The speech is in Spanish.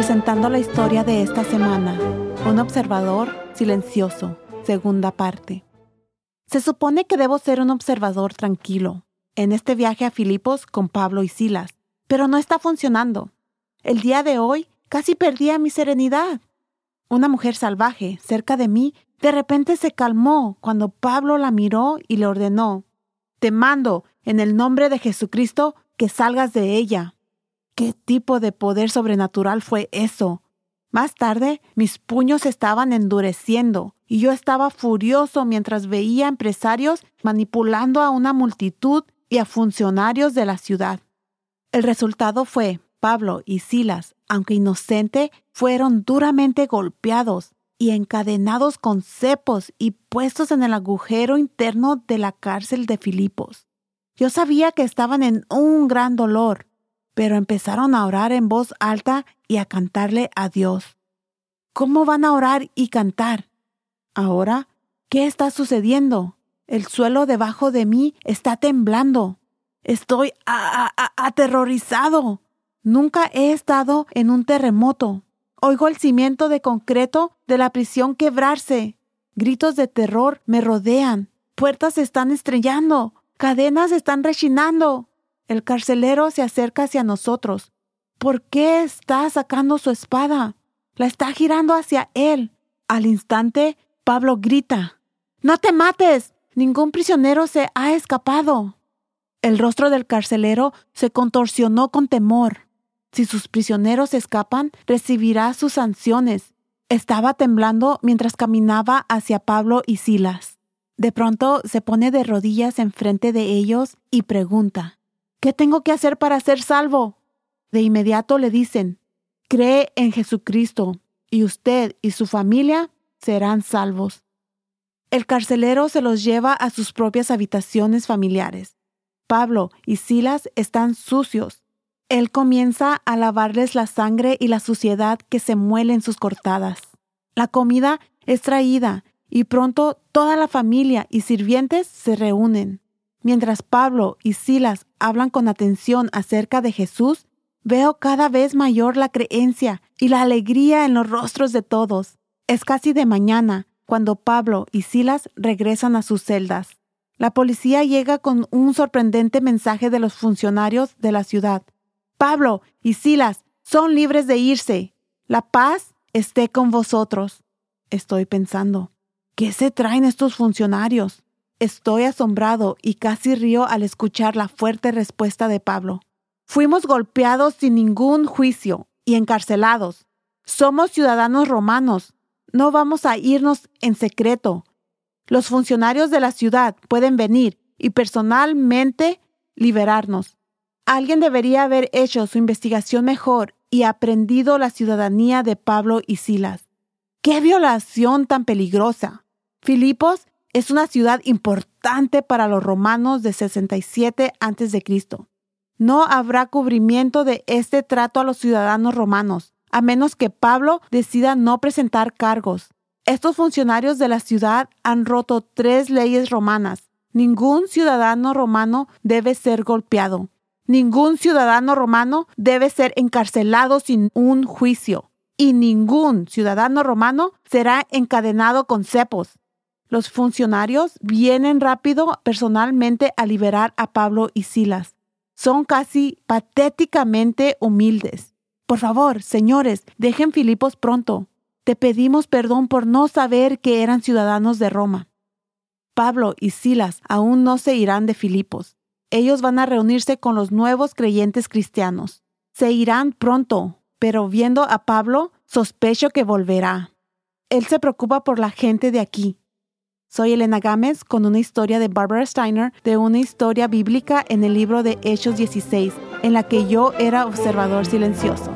presentando la historia de esta semana, Un observador silencioso, segunda parte. Se supone que debo ser un observador tranquilo en este viaje a Filipos con Pablo y Silas, pero no está funcionando. El día de hoy casi perdí mi serenidad. Una mujer salvaje cerca de mí de repente se calmó cuando Pablo la miró y le ordenó, Te mando, en el nombre de Jesucristo, que salgas de ella. ¿Qué tipo de poder sobrenatural fue eso? Más tarde, mis puños estaban endureciendo y yo estaba furioso mientras veía empresarios manipulando a una multitud y a funcionarios de la ciudad. El resultado fue, Pablo y Silas, aunque inocente, fueron duramente golpeados y encadenados con cepos y puestos en el agujero interno de la cárcel de Filipos. Yo sabía que estaban en un gran dolor, pero empezaron a orar en voz alta y a cantarle a Dios. ¿Cómo van a orar y cantar? Ahora, ¿qué está sucediendo? El suelo debajo de mí está temblando. Estoy aterrorizado. Nunca he estado en un terremoto. Oigo el cimiento de concreto de la prisión quebrarse. Gritos de terror me rodean. Puertas están estrellando. Cadenas están rechinando. El carcelero se acerca hacia nosotros. ¿Por qué está sacando su espada? La está girando hacia él. Al instante, Pablo grita. No te mates. Ningún prisionero se ha escapado. El rostro del carcelero se contorsionó con temor. Si sus prisioneros escapan, recibirá sus sanciones. Estaba temblando mientras caminaba hacia Pablo y Silas. De pronto se pone de rodillas enfrente de ellos y pregunta, ¿Qué tengo que hacer para ser salvo? De inmediato le dicen, cree en Jesucristo y usted y su familia serán salvos. El carcelero se los lleva a sus propias habitaciones familiares. Pablo y Silas están sucios. Él comienza a lavarles la sangre y la suciedad que se muele en sus cortadas. La comida es traída y pronto toda la familia y sirvientes se reúnen. Mientras Pablo y Silas hablan con atención acerca de Jesús, veo cada vez mayor la creencia y la alegría en los rostros de todos. Es casi de mañana cuando Pablo y Silas regresan a sus celdas. La policía llega con un sorprendente mensaje de los funcionarios de la ciudad. Pablo y Silas son libres de irse. La paz esté con vosotros. Estoy pensando, ¿qué se traen estos funcionarios? Estoy asombrado y casi río al escuchar la fuerte respuesta de Pablo. Fuimos golpeados sin ningún juicio y encarcelados. Somos ciudadanos romanos. No vamos a irnos en secreto. Los funcionarios de la ciudad pueden venir y personalmente liberarnos. Alguien debería haber hecho su investigación mejor y aprendido la ciudadanía de Pablo y Silas. ¡Qué violación tan peligrosa! Filipos es una ciudad importante para los romanos de 67 a.C. No habrá cubrimiento de este trato a los ciudadanos romanos, a menos que Pablo decida no presentar cargos. Estos funcionarios de la ciudad han roto tres leyes romanas. Ningún ciudadano romano debe ser golpeado. Ningún ciudadano romano debe ser encarcelado sin un juicio. Y ningún ciudadano romano será encadenado con cepos. Los funcionarios vienen rápido personalmente a liberar a Pablo y Silas. Son casi patéticamente humildes. Por favor, señores, dejen Filipos pronto. Te pedimos perdón por no saber que eran ciudadanos de Roma. Pablo y Silas aún no se irán de Filipos. Ellos van a reunirse con los nuevos creyentes cristianos. Se irán pronto, pero viendo a Pablo, sospecho que volverá. Él se preocupa por la gente de aquí, soy Elena Gámez con una historia de Barbara Steiner de una historia bíblica en el libro de Hechos 16, en la que yo era observador silencioso.